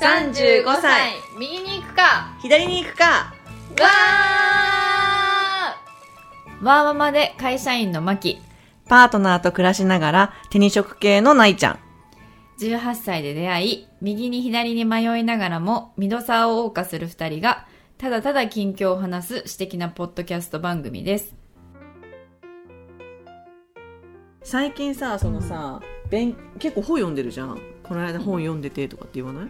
35歳。右に行くか。左に行くか。わー。わーママで会社員のマキ。パートナーと暮らしながら手に職系のないちゃん。18歳で出会い右に左に迷いながらもミドサーを謳歌する二人がただただ近況を話す私的なポッドキャスト番組です。最近さそのさ、勉結構本読んでるじゃん。この間本読んでてとかって言わない、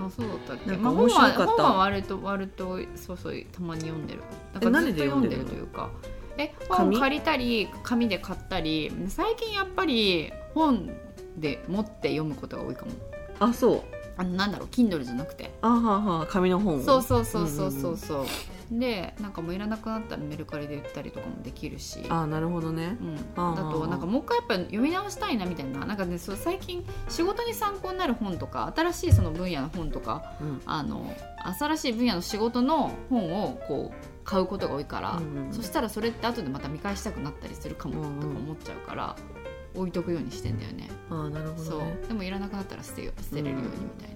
あそうだったっけ？なんかまあ面白かった。本は本は割と割とそうそうたまに読んでる。だから何ずっと読んでで読んでるというか。え紙？本借りたり紙で買ったり最近やっぱり本で持って読むことが多いかも。あそう。あのなんだろう Kindle じゃなくて。あはあはあ紙の本そうそうそうそうそう。そうでなんかもういらなくなったらメルカリで売ったりとかもできるし。あなるほどね。うん、あーだとなんかもう一回やっぱ読み直したいなみたいな。なんかねそう最近仕事に参考になる本とか新しいその分野の本とかうん。あの新しい分野の仕事の本をこう買うことが多いから、うんうんそしたらそれって後でまた見返したくなったりするかもうんうんとか思っちゃうから、置いとくようにしてんだよね。あなるほそどね。う。でもいらなくなったら捨てよ捨てれるようにみたい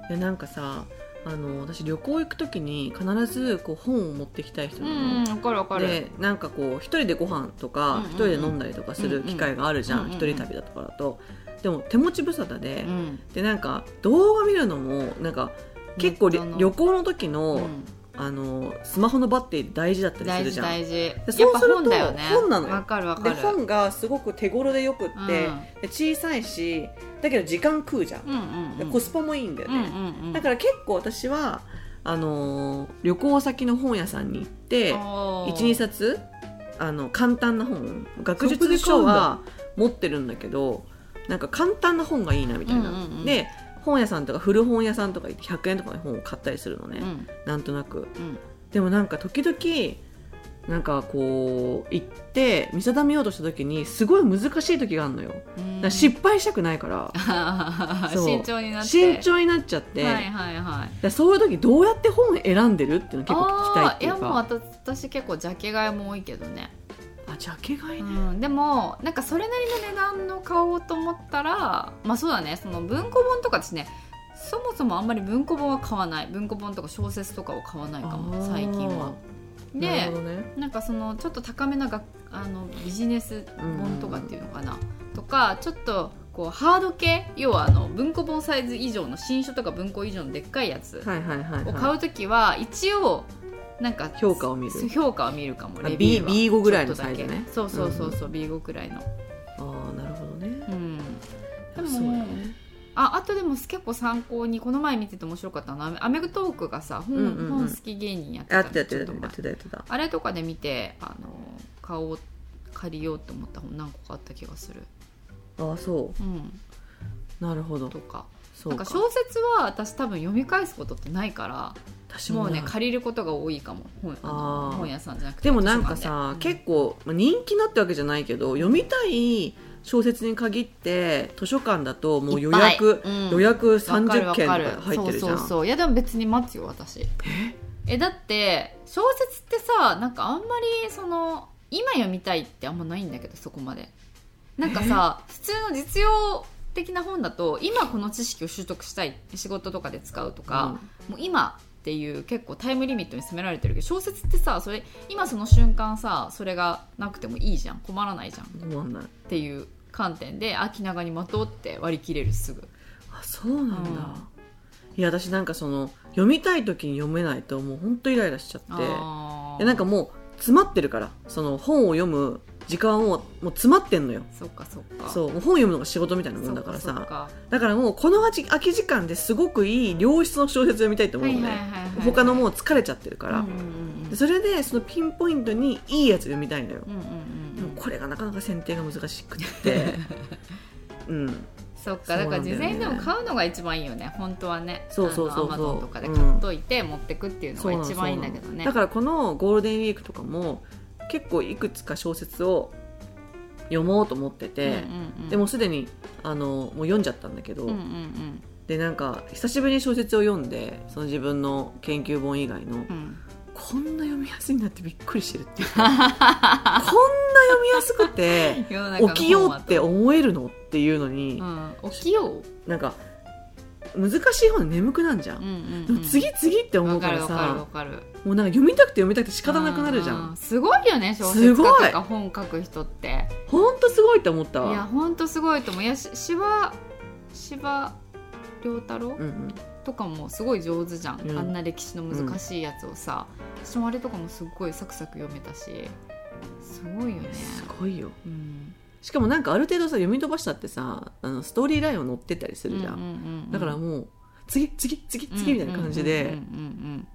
な、でなんかさあの私旅行行く時に必ずこう本を持ってきたい人うなの、んわかるわかる。でなんかこう一人でご飯とか一人で飲んだりとかする機会があるじゃうん一人旅だとかだと。でも手持ち無沙汰でうん。でなんか動画見るのもなんか結構旅行の時うのんあのスマホのバッテリー大事だったりす大事るじゃん。大事やっぱそうすると本だよね。本なのよ。わかるわかでる本がすごく手頃でよくって、うん。で小さいしだけど時間食うじゃん、うんうんうん。でコスパもいいんだようんね、うんうん。だから結構私はあのー旅行先の本屋さんに行っておー。12冊あの簡単な本学術書は持ってるんだけどなんか簡単な本がいいなみたいな、うんうんうん。で本屋さんとか古本屋さんとか行って100円とかの本を買ったりするのね、うん。なんとなく。うん。でもなんか時々なんかこう行って見定めようとした時にすごい難しい時があるのよ。失敗したくないから、慎重になって。慎重になっちゃって、はいはいはいそういう時どうやって本選んでるっていうの結構聞きたいっていうあーいやもうか私結構ジャケ買いも多いけどね、あジャケ買いうね、ん、でもなんかそれなりの値段の買おうと思ったらまあそうだね。その文庫本とかですね。そもそもあんまり文庫本は買わない。文庫本とか小説とかを買わないかも。最近は。でほどね。なんかそのちょっと高めながあのビジネス本とかっていうのかな、とかちょっとこうハード系？要はあの文庫本サイズ以上の新書とか文庫以上のでっかいやつをはい、買うときは一応なんか評価を見る。評価を見るかもあレビューは。B- B5 ぐらいのちょっとだけ。サイズね。そうそうそうそう、B5 くらいの。ああなるほどね。うん。でもそうだね。ああとでも結構参考にこの前見てて面白かったの。はアメグトークがさ本,、うんうんうん。本好き芸人やってやたやってたやってたあれとかで見てあの買おう借りようと思った本何個かあった気がする。ああそう。ん。うなるほど。とか。そうか小説は私多分読み返すことってないからもうね借りることが多いかも。本屋さんじゃなくてでもなんかさ、館で結構まあ人気なってわけじゃないけど読みたい小説に限って図書館だともう予約、うん。予約わかる30件と入ってるじゃん。そうそうそう。いやでも別に待つよ私。え？だって小説ってさなんかあんまりその今読みたいってあんまないんだけどそこまで。なんかさ普通の実用的な本だと今この知識を習得したい仕事とかで使うとか、もう今っていう結構タイムリミットに迫られてるけど小説ってさそれ今その瞬間さそれがなくてもいいじゃん。困らないじゃん。っ止まんない。ていう観点で秋長にまとって割り切れるすぐ。あそうなんだ、うん。いや私なんかその読みたい時に読めないともう本当イライラしちゃって。なんかもう詰まってるから。その本を読む時間をもう詰まってんのよ。そっかそっか。そう本読むのが仕事みたいなもんだからさ。だからもうこの空き空き時間ですごくいい良質の小説読みたいと思うのね、他のもう疲れちゃってるから、うんうんうんでそれでそのピンポイントにいいやつ読みたいのよ、うんうんうんでもこれがなかなか選定が難しくって。うん。そっかだから事前にでも買うのが一番いいよね。本当はね。そうそうそうそう。アマゾンとかで買っといて持ってくっていうのが一番いいんだけどね。だからこのゴールデンウィークとかも結構いくつか小説を読もうと思ってて、うんうんうん。でもすでにあのもう読んじゃったんだけど、うんうんうん。でなんか久しぶりに小説を読んでその自分の研究本以外の、うん。こんな読みやすいなってびっくりしてるっていうかこんな読みやすくて起きようって思えるのっていうのに、うん。起きよう。なんか難しい本で眠くなんじゃん、うんうんでも次次って思うからさわかるもうなんか読みたくて読みたくて仕方なくなるじゃうんすごいよね小す説ごい家とか本書く人って。ほんとすごいって思ったいやわほんとすごいと思う。いやし司馬遼太郎うんうん。とかもすごい上手じゃん、うん。あんな歴史の難しいやつをさ、私もあれとかもすっごいサクサク読めたし。すごいよね。すごいよ。うん。しかもなんかある程度さ読み飛ばしたってさあのストーリーラインを載ってったりするじゃん、うんうんうんうん。だからもう次次次次みたいな感じで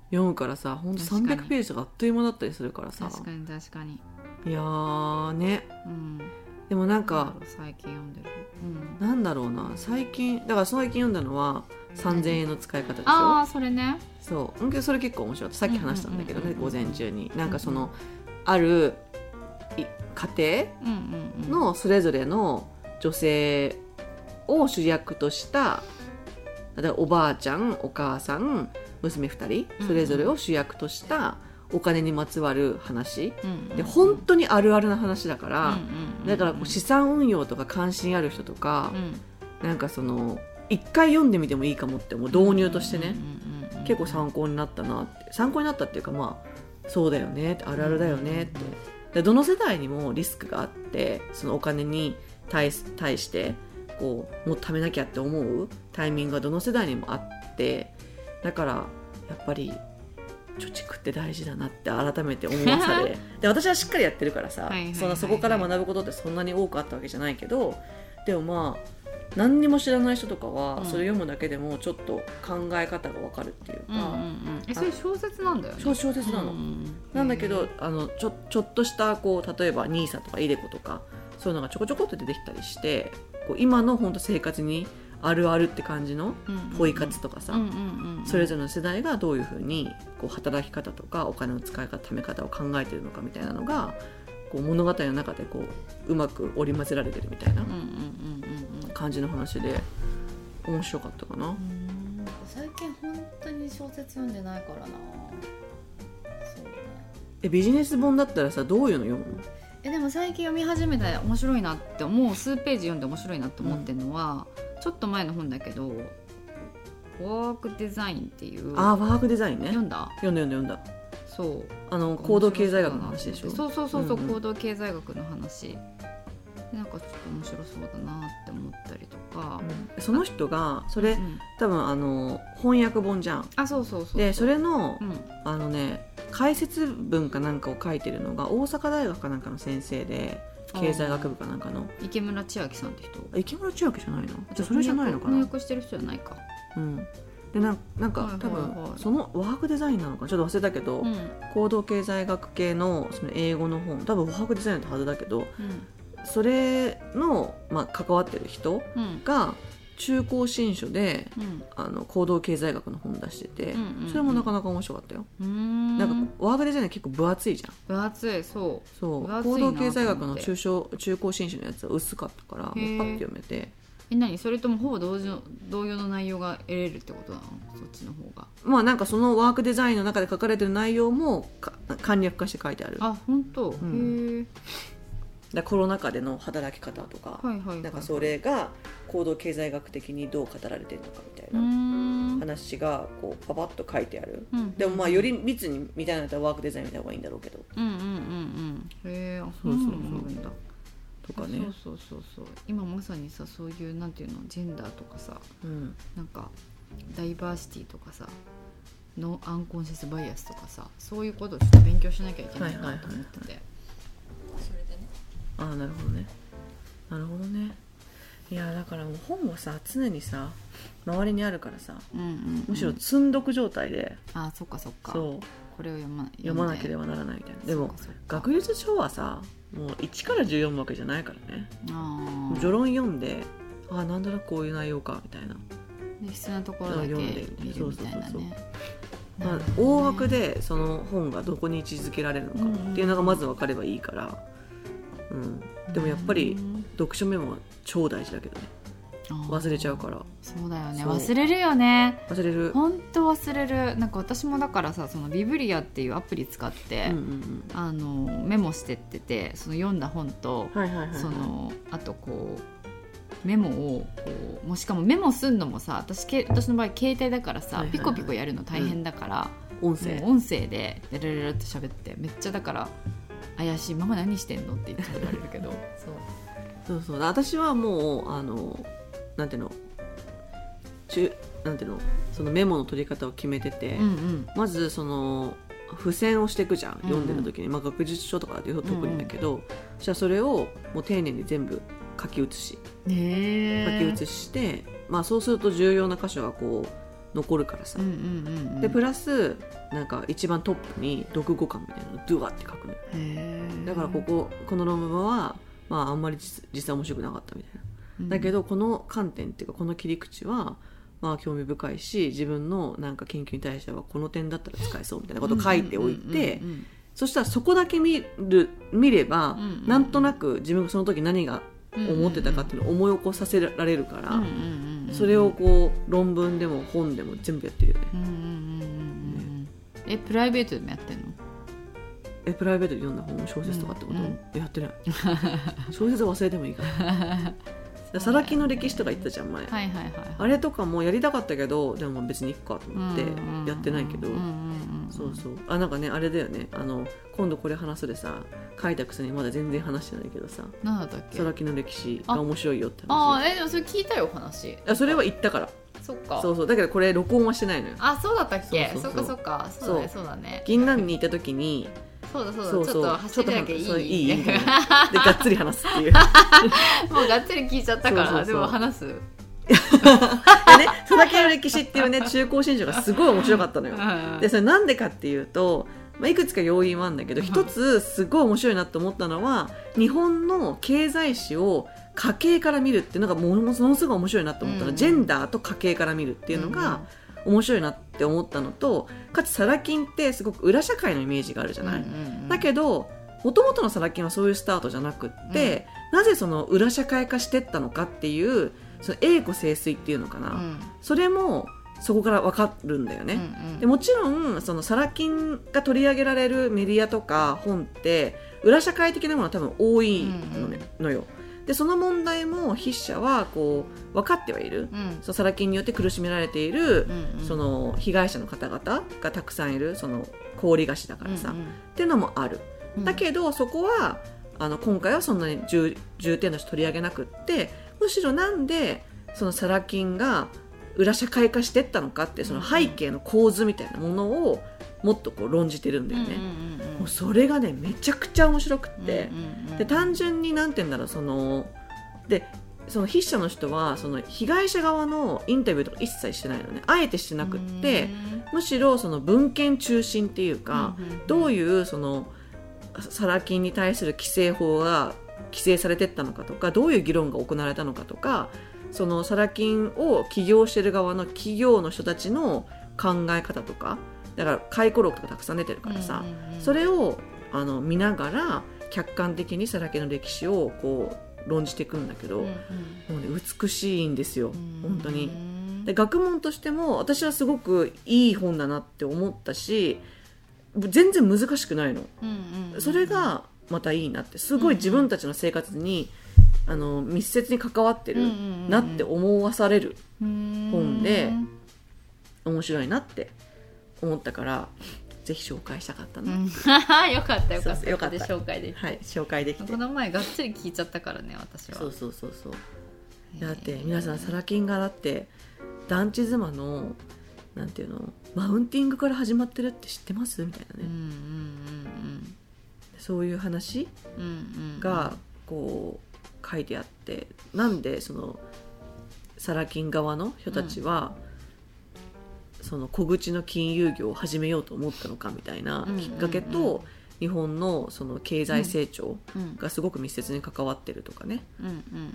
読むからさほんと確かに。300ページとかあっという間だったりするからさ。確かに確かに。いやーね。うん。でもなんか最近読んでる、うん、なんだろうな。最近だから最近読んだのは3000円の使い方でしょ？ああそれね。そう。うんそれ結構面白かった。さっき話したんだけどね午前中に。なんかそのあるい家庭のそれぞれの女性を主役とした例えばおばあちゃんお母さん娘2人それぞれを主役としたお金にまつわる話。で本当にあるあるな話だから、だからこう資産運用とか関心ある人とかう、ん。なんかその一回読んでみてもいいかもって思う導入としてね、結構参考になったなって。参考になったっていうかまあそうだよねあるあるだよねって。でどの世代にもリスクがあってそのお金に対す対してこうもう貯めなきゃって思うタイミングがどの世代にもあってだからやっぱり貯蓄って大事だなって改めて思わされ で私はしっかりやってるからさそんなそこから学ぶことってそんなに多くあったわけじゃないけどでもまあ何にも知らない人とかはうん。それ読むだけでもちょっと考え方がわかるっていうか、うんうんうん。えそれ小説なんだよね。小小説なの、うんうんなんだけどあのちょちょっとしたこう例えば NISA とか iDeCo とかそういうのがちょこちょこっと出てきたりしてこう今の本当生活にあるあるって感じのポイ活とかさ、それぞれの世代がどういうふうにこう働き方とかお金の使い方貯め方を考えてるのかみたいなのがこう物語の中でこううまく織り交ぜられてるみたいな感じの話で面白かったかな。うん最近本当に小説読んでないからな。そうね。えビジネス本だったらさどういうの読むの？えでも最近読み始めて面白いなって思う数ページ読んで面白いなって思ってるのは、ちょっと前の本だけど「ワークデザイン」っていう。あーワークデザインね。読んだ？読んだ読んだ。読んだそうあの行動経済学の話でしょ？そうそうそうそう、うんうん。行動経済学の話。でなんかちょっと面白そうだなって思ったりとか、うん。その人がそれうん多分あの翻訳本じゃん。あそうそうそうでそれのうん。あのね解説文かなんかを書いてるのが大阪大学かなんかの先生で経済学部かなんかの。池村千秋さんって人？池村千秋じゃないの？じゃあそれじゃないのかな？翻訳してる人じゃないか。うん。でなんなんか、はいはい多はい。分そのワークデザインなのかちょっと忘れたけど、うん。行動経済学系のその英語の本。多分ワークデザインだったはずだけどうんそれの、まあ、関わってる人うん。が中高新書でうん。あの行動経済学の本出してて、それもなかなか面白かったよ、ん。なんかワークデザイン結構分厚いじゃん。分厚い。そそう。分厚いな行動経済学の中小中高新書のやつは薄かったからパッて読めて。うえ何？それともほぼ同時同様の内容が得れるってことなの？そっちの方が。まあなんかそのワークデザインの中で書かれてる内容もか簡略化して書いてある。あ本当、ん。へえらコロナ禍での働き方とか、はいはいはいなんかそれが行動経済学的にどう語られてるのかみたいなん。話がこうパパッと書いてある、うんでもまあより密にみたいなのだったらワークデザインみたいな方がいいんだろうけど。うんうんうんうん。へえあそうそう。そうなんだ。とかね。そうそうそうそう。今まさにさそういうなんていうのジェンダーとかさうん。なんかダイバーシティとかさノンアンコンシャスバイアスとかさそういうことをちょっと勉強しなきゃいけないなと思ってて、それでねああなるほどね。なるほどね。いやだからもう本はさ常にさ周りにあるからさうんうんうん。むしろ積んどく状態で、あそっかそっか。そう。これを読ま読まなければばならないみたいな。でも学術書はさもう1から10読むわけじゃないからね。あ序論読んでああなんとなくこういう内容かみたいな、で必要なところだけ読んるみたいなそうそうそうね。まあ、大枠でその本がどこに位置づけられるのかっていうのがまず分かればいいから、うん、でもやっぱり読書メモは超大事だけどね。忘れちゃうから。そうだよね。忘れるよね。忘れる。本当忘れる。なんか私もだからさそのビブリアっていうアプリ使って、うんうんあのメモしてっててその読んだ本と、うんはいはいはいはい。そのあとこうメモをこうもうしかもメモすんのもさ私け私の場合携帯だからさ、はいはいはい。ピコピコやるの大変だから、音声。もう音声でレレレレって喋ってめっちゃだから怪しいママ何してんの？っていつも言われるけど。そう。そうそう。私はもうあのなんていうの中なんていうのそのメモの取り方を決めてて、うんうん。まずその付箋をしていくじゃんうん読んでる時に、まあ、学術書とかだと特にだけど、そしたらそれをもう丁寧に全部書き写し。ね書き写して、まあ、そうすると重要な箇所がこう残るからさ、うんうんうんうん。でプラスなんか一番トップに読後感みたいなのをドゥワって書くのだからこここの論文は、まあ、あんまり実実際面白くなかったみたいな。だけどこの観点っていうかこの切り口はまあ興味深いし自分のなんか研究に対してはこの点だったら使えそうみたいなことを書いておいてうんうんそしたらそこだけ見る見れば、うんうんなんとなく自分がその時何がうんうん思ってたかっていうのを思い起こさせられるから、それをこう論文でも本でも全部やってるよね。うんうんうんうんうんえプライベートでもやってんの？えプライベートで読んだ本小説とかってこと、うんうん。やってない。小説忘れてもいいから。らサラ金の歴史とか言ったじゃん前、はいはいはいあれとかもやりたかったけどでも別にいっかと思ってうん。やってないけど、そうそう。あなんかねあれだよね。あの今度これ話すでさ書いたくせにまだ全然話してないけどさ。何だったっけ？サラ金の歴史が面白いよってあ話。あえでもそれ聞いたよ話。あそれは言ったから。そっか。そうそう。だけどこれ録音はしてないのよ。あそうだったっけ？そそうそう。そうっかそっか。そうだねそう。だね。銀杏に行った時にそうだそうだ。そうそうちょっと走りだけいい。いいでがっつり話すっていう。もうがっつり聞いちゃったから。でも話す。でね佐々木の歴史っていうね中高新書がすごい面白かったのよ。うん。でそれなんでかっていうと、まあ、いくつか要因はあるんだけど一つすごい面白いなと思ったのは日本の経済史を家計から見るっていうのがものすごい面白いなと思ったの、うん。ジェンダーと家計から見るっていうのが面白いなって思ったのとかつサラ金ってすごく裏社会のイメージがあるじゃない、だけどもともとのサラ金はそういうスタートじゃなくって、なぜその裏社会化してったのかっていうその栄枯盛衰っていうのかな、うん。それもそこから分かるんだよね。うんうん。でもちろんそのサラ金が取り上げられるメディアとか本って裏社会的なものは多分多いの,、ねのよ。でその問題も筆者はこう分かってはいる、うん。そのサラ金によって苦しめられている、うんうん。その被害者の方々がたくさんいるその氷菓子だからさ、うんうん。っていうのもある。うん。だけどそこはあの今回はそんなに重重点として取り上げなくってむしろなんでそのサラ金が裏社会化してったのかってその背景の構図みたいなものをもっとこう論じてるんだよね。もうそれがねめちゃくちゃ面白くって、で単純になんて言うんだろうそのでその筆者の人はその被害者側のインタビューとか一切してないのね。あえてしてなくって、むしろその文献中心っていうか、どういいうそのサラ金に対する規制法が規制されてったのかとかどういう議論が行われたのかとかそのサラ金を起業してる側の企業の人たちの考え方とかだから回顧録とかたくさん出てるからさ、それをあの見ながら客観的にサラ金の歴史をこう論じていくんだけど、もうね、美しいんですよ本当に。で学問としても私はすごくいい本だなって思ったし全然難しくないの。それがまたいいなってすごい自分たちの生活に、あの密接に関わってるなって思わされる本で面白いなって思ったからぜひ紹介したかったな、うん。よかったよかった。たよかった。紹介できはい紹介できて。この前がっつり聞いちゃったからね私は。そうそうそうそう。だって皆さんサラ金がだって団地妻のなんていうのマウンティングから始まってるって知ってます？みたいなね、うんうんそういう話うんうんうんうん。がこう書いてあってなんでそのサラ金側の人たちは、その小口の金融業を始めようと思ったのかみたいなうんきっかけと、うんうん日本のその経済成長うんがすごく密接に関わってるとかね、うんうんうんうん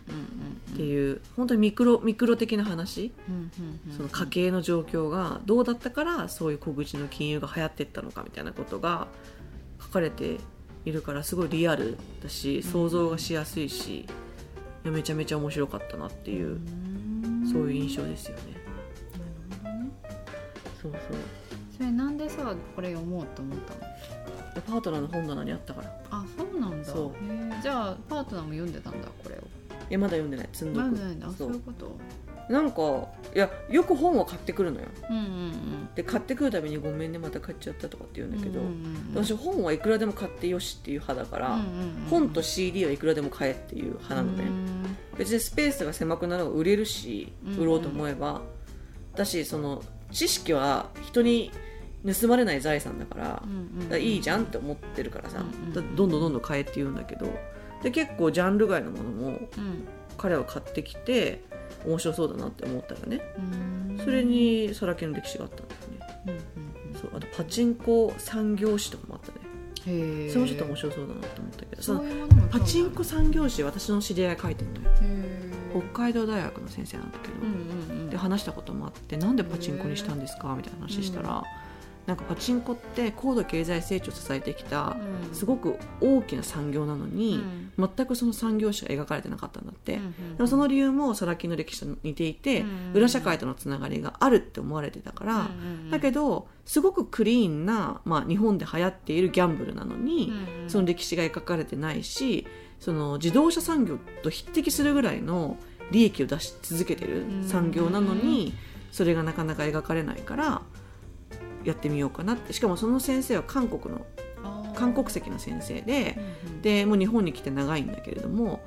っていう本当にミクロミクロ的な話、うんうんうんその家計の状況がどうだったからそういう小口の金融が流行っていったのかみたいなことが書かれているからすごいリアルだし想像がしやすいし、いやめちゃめちゃ面白かったなっていう、そういう印象ですよね。そうそう。それなんでさこれ読もうと思ったの？でパートナーの本棚にあったから。あそうなんだ。そう。じゃあパートナーも読んでたんだこれを。やまだ読んでない。積んどく。なんだなんだそそうういうこと？なんかいやよく本を買ってくるのよ。うんうんで買ってくるたびにごめんねまた買っちゃったとかって言うんうんだけど、うんうん私本はいくらでも買ってよしっていう派だから、うんうんうん本と CD はいくらでも買えっていう派なのね、うん別にスペースが狭くなる方が売れるしうん売ろうと思えば、だしその知識は人に盗まれない財産だから,、うんうんいいじゃんって思ってるからさ、うんうん。だどんどんどんどん買えって言うんだけどで結構ジャンル外のものもうん。彼は買ってきて面白そうだなって思ったらね。うん。それにさらけの歴史があったんだよね。うんうんそうあとパチンコ産業史とかもあったね。それもちょっと面白そうだなと思ったけどそのパチンコ産業史私の知り合いが書いてるのよ。北海道大学の先生なんだけど、うんうんうん。で話したこともあってなんでパチンコにしたんですか？みたいな話したら、なんかパチンコって高度経済成長を支えてきたうん。すごく大きな産業なのに、うん全くその産業史が描かれてなかったんだって、でもその理由もサラ金の歴史と似ていて、うん裏社会とのつながりがあるって思われてたから、だけどすごくクリーンな、まあ、日本で流行っているギャンブルなのに、その歴史が描かれてないしその自動車産業と匹敵するぐらいの利益を出し続けてる産業なのに、それがなかなか描かれないからやってみようかなって。しかもその先生は韓国の韓国籍の先生でうんうん。でもう日本に来て長いんだけれども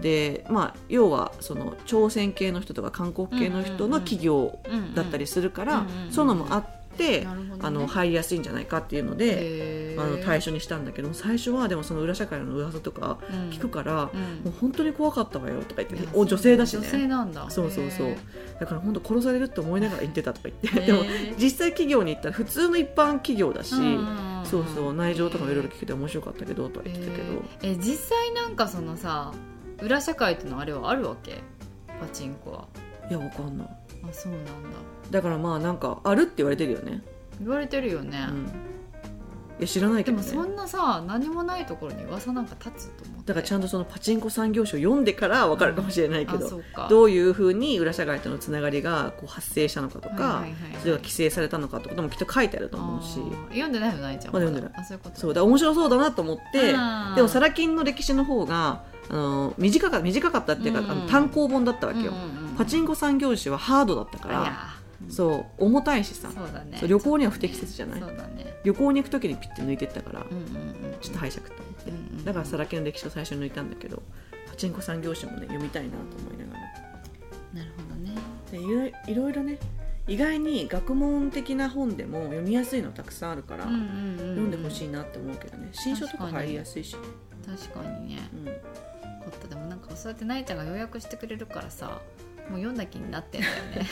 でまあ要はその朝鮮系の人とか韓国系の人の企業だったりするから、うんうんうんそういうのもあって、あの入りやすいんじゃないかっていうので、あの対象にしたんだけど最初はでもその裏社会の噂とかうん。聞くから、うん。もう本当に怖かったわよとか言っていやお女性だし女性ねなんだ。そうそうそう。へだから本当殺されるって思いながら言ってたとか言ってー。でも実際企業に行ったら普通の一般企業だし、うんうんうんそうそう内情とかもいろいろ聞けて面白かったけどとは言ってたけど、えー。え実際なんかそのさ裏社会ってのあれはあるわけ？パチンコは。いやわかんない。あそうなんだ。だからまあなんかあるって言われてるよね、言われてるよね、うん、いや知らないけどね。でもそんなさ何もないところに噂なんか立つと思って。だからちゃんとそのパチンコ産業史を読んでから分かるかもしれないけど、うか。どういうふうに裏社会とのつながりがこう発生したのかとか、はいはいはいはい。それが規制されたのかとかでもきっと書いてあると思うし。読んでないのないじゃん。まだ読んでない。あそういうことそうだ面白そうだなと思ってでもサラ金の歴史の方があの短か短かったっていうか、うんうんあの単行本だったわけよ、うんうんうん。パチンコ産業史はハードだったからあいやそう重たいしさ。そうだね。旅行には不適切じゃない？そうだね。旅行に行く時にピッて抜いてったから、うんうんうん。ちょっと拝借と思って、うんうんだからサラ金の歴史を最初に抜いたんだけどパチンコ産業史もね読みたいなと思いながら。なるほどね。でいろいいろいろね意外に学問的な本でも読みやすいのたくさんあるから、うんうんうんうん読んでほしいなって思うけどね。新書とか入りやすいし、確かにね。うん、こったでもなんかそうやってなえちゃんが予約してくれるからさもう読んだ気になってんだよね。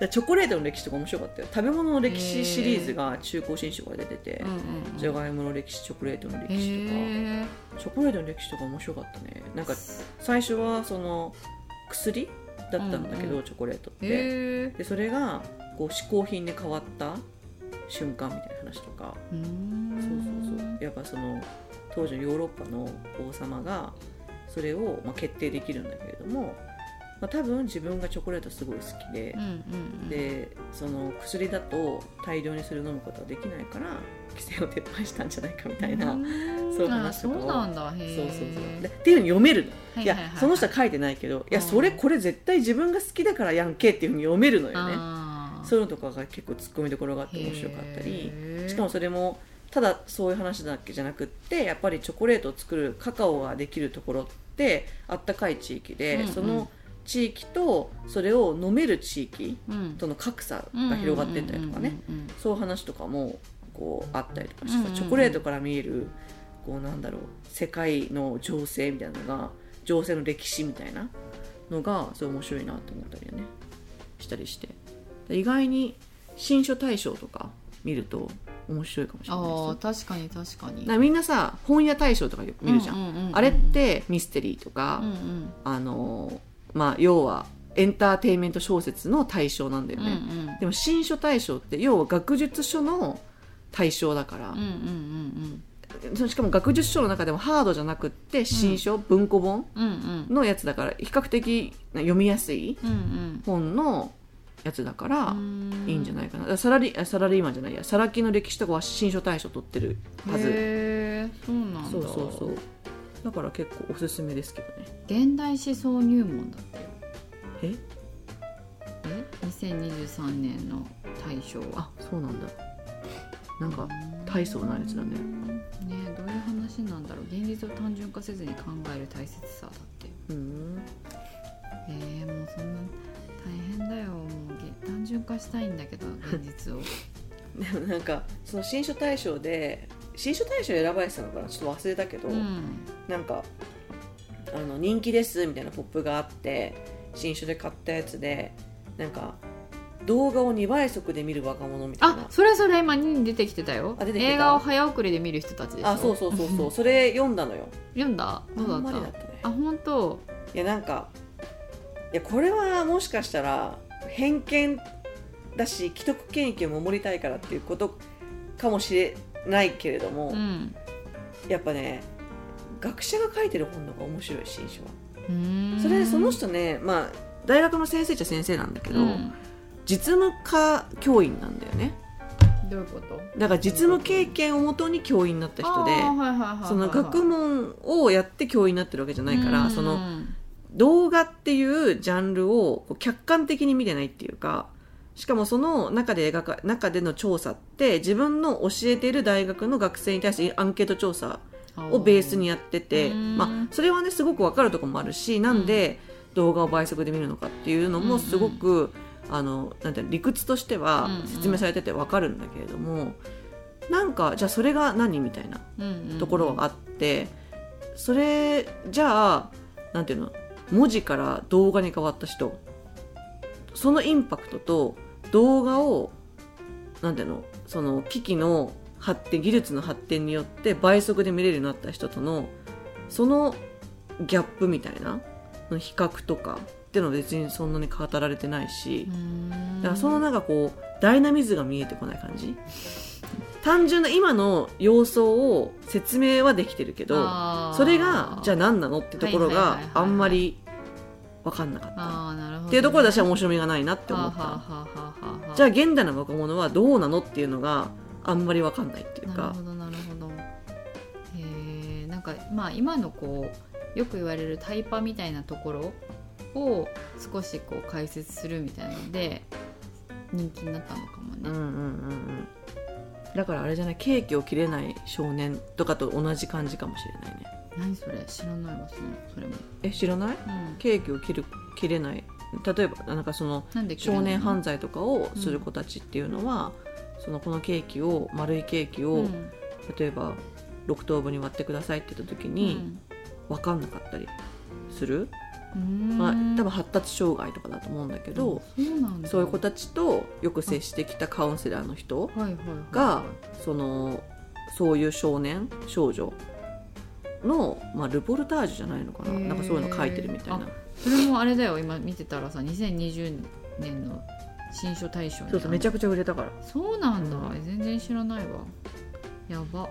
で チョコレートの歴史とか面白かったよ。食べ物の歴史シリーズが中古新書が出てて、じゃがいもの歴史チョコレートの歴へ史とか、えチョコレートの歴史とか面白かったね。なんか最初はその薬だったんだけど、うんうんチョコレートって、でそれがこう嗜好品に変わった瞬間みたいな話とか。そうそうそう。やっぱその当時のヨーロッパの王様がそれをまあ決定できるんだけれども、まあ、多分自分がチョコレートすごい好きでうん、うんうん。でその薬だと大量にそれを飲むことはできないから規制を撤廃したんじゃないかみたいな、うそういう話とかそうなんだ。そうそうそう。でっていうふうに読めるの、いやはいはいはい。はいその人は書いてないけどいやうんそれこれ絶対自分が好きだからやんけっていうふうに読めるのよね。そういうのとかが結構突っ込みどころがあって面白かったりしかもそれもただそういう話だけじゃなくってやっぱりチョコレートを作るカカオができるところってあったかい地域で、うんうん。その地域とそれを飲める地域うん。との格差が広がってったりとかね。そういう話とかもこうあったりとかしてチョコレートから見えるこうなんだろう世界の情勢みたいなのが情勢の歴史みたいなのがすごい面白いなと思ったりはね。したりして。で意外に新書大賞とか見ると面白いかもしれないです確かに確かに。みんなさ本屋大賞とか見るじゃん。あれってミステリーとか、うんうん。あのまあ要はエンターテインメント小説の対象なんだようんうね、ん。でも新書大賞って要は学術書の対象だから。うんうんうんしかも学術書の中でもハードじゃなくって新書、文庫本うんうん。うんのやつだから比較的読みやすい本のやつだからうん。いいんじゃないかな。サラリあサラリーマンじゃないや。サラ金の歴史とかは新書大賞取ってるはず。そうなんだ。そうそうそうだから結構おすすめですけどね。現代思想入門だったよ。え？え？2023年の大賞は。あそうなんだ。なんか大層なやつだね。ねどういう話なんだろう。現実を単純化せずに考える大切さだって。うん。えー、もうそんな大変だよ。もうげ単純化したいんだけど現実を。でもなんかその新書大賞で新書大賞選ばれてたのかな？ちょっと忘れたけど、うん。なんかあの人気ですみたいなポップがあって新書で買ったやつでなんか動画を2倍速で見る若者みたいな。あそれそれ今に出てきてたよ。あ出てきてた？映画を早送りで見る人たちでしょあそうそうそうそう。それ読んだのよ。読んだ？どうだった？あんね。あ本当？いやなんかいやこれはもしかしたら偏見だし既得権益を守りたいからっていうことかもしれないけれども、うん。やっぱね学者が書いてる本の方が面白い新書は。それでその人ねまあ大学の先生っちゃ先生なんだけど、うん。実務科教員なんだよね。どういうこと？だから実務経験をもとに教員になった人でその学問をやって教員になってるわけじゃないから、うん。その動画っていうジャンルを客観的に見てないっていうかしかもその中で描か中での調査って自分の教えている大学の学生に対してアンケート調査をベースにやってて、うんまあ、それはねすごく分かるところもあるしなんで動画を倍速で見るのかっていうのもすごく、あのなんて理屈としてはうんうん。説明されてて分かるんだけれども、なんかじゃあそれが何みたいなところがあって、それじゃあなんていうの文字から動画に変わった人そのインパクトと動画をなんていうの？その機器の発展技術の発展によって倍速で見れるようになった人とのそのギャップみたいな比較とかっていうのは別にそんなに語られてないし、だからそのなんかこうダイナミズムが見えてこない感じ。単純な今の様相を説明はできてるけどそれがじゃあ何なのってところがあんまり分かんなかった。っていうところで私は面白みがないなって思った。じゃあ現代の若者はどうなのっていうのがあんまり分かんないっていうか。なるほどなるほど。へえんかまあ今のこうよく言われるタイパみたいなところを少しこう解説するみたいなので人気になったのかもね、うんうんうんうん。だからあれじゃない？ケーキを切れない少年とかと同じ感じかもしれないね何それ知らないわそのそれも、え知らない？うん、ケーキを切る切れない。例えばなんかその少年犯罪とかをする子たちっていうのは、そのこのケーキを丸いケーキを、うん。例えば6等分に割ってくださいって言った時に分かんなかったりする、うん。まあ、多分発達障害とかだと思うんだけど、そうなんだ。そういう子たちとよく接してきたカウンセラーの人がそのそういう少年少女の、まあ、ルポルタージュじゃないのかな。なんかそういうの書いてるみたいな。それもあれだよ。今見てたらさ2020年の新書大賞にそうそうめちゃくくちゃ売れたから。そうなんだ、うん。全然知らないわ。やば。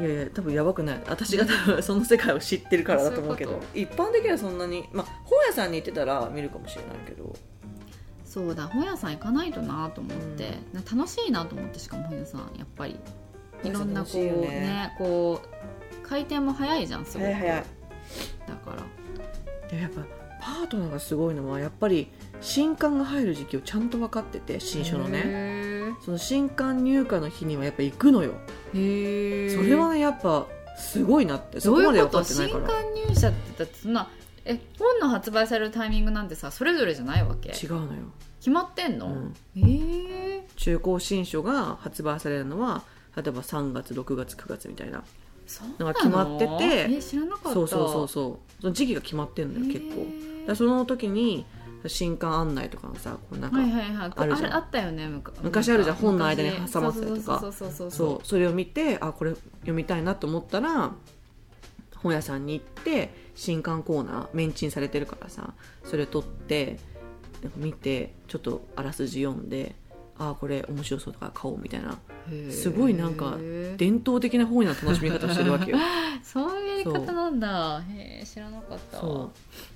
いやいや多分やばくない。私が多分その世界を知ってるからだと思うけど。そう一般的にはそんなにまあ本屋さんに行ってたら見るかもしれないけど。そうだ。本屋さん行かないとなと思って、な楽しいなと思ってしかも本屋さん。やっぱり。いろんなこうねねこう回転も早いじゃんすごい早い。だから。でやっぱパートナーがすごいのはやっぱり新刊が入る時期をちゃんと分かってて新書のね。へその新刊入荷の日にはやっぱ行くのよ。えそれはねやっぱすごいなって。そどういうこまで分かってないから。刊入社ってだってそんなえ本の発売されるタイミングなんてさそれぞれじゃないわけ？違うのよ、決まってんの、うん、ええ中高新書が発売されるのは例えば3月6月9月みたいなの？が決まってて。え知らなかった。そうそうそうそう。その時期が決まってんのよ結構。だその時に新刊案内とかのさこうなんか、はいはいはい。あるじゃん。あったよね昔あるじゃん昔本の間に挟まってたりとか。そうそれを見てあこれ読みたいなと思ったら本屋さんに行って新刊コーナーメンチンされてるからさそれ取って見てちょっとあらすじ読んであこれ面白そうだから買おうみたいな。すごいなんか伝統的な本屋の楽しみ方をしてるわけよ。そういうやり方なんだ。へえ知らなかった。そう。わ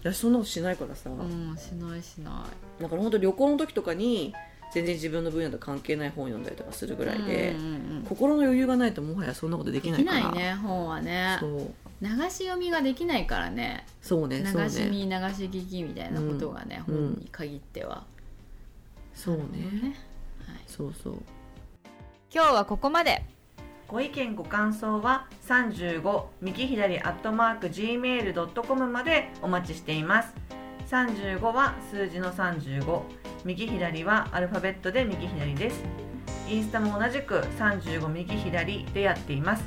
私そんなことしないからさ、うんしないしなだから本当旅行の時とかに全然自分の分野と関係ない本読んだりとかするぐらいで、うんうんうん心の余裕がないともはやそんなことできないできからないね本はね。そう。流し読みができねからね。そうね流しね見流し聞きみたいなことがね、うん本に限っては、そうね。ねはい、そうそう。今日はここまで。ご意見ご感想は35右左アットマーク gmail.com までお待ちしています。35は数字の35右左はアルファベットで右左です。インスタも同じく35右左でやっています。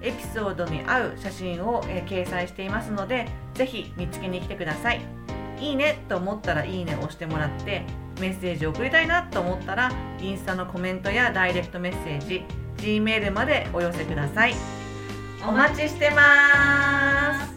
エピソードに合う写真を、えー掲載していますのでぜひ見つけに来てください。いいねと思ったらいいねを押してもらってメッセージを送りたいなと思ったらインスタのコメントやダイレクトメッセージ G メールまでお寄せください。お待ちしてます。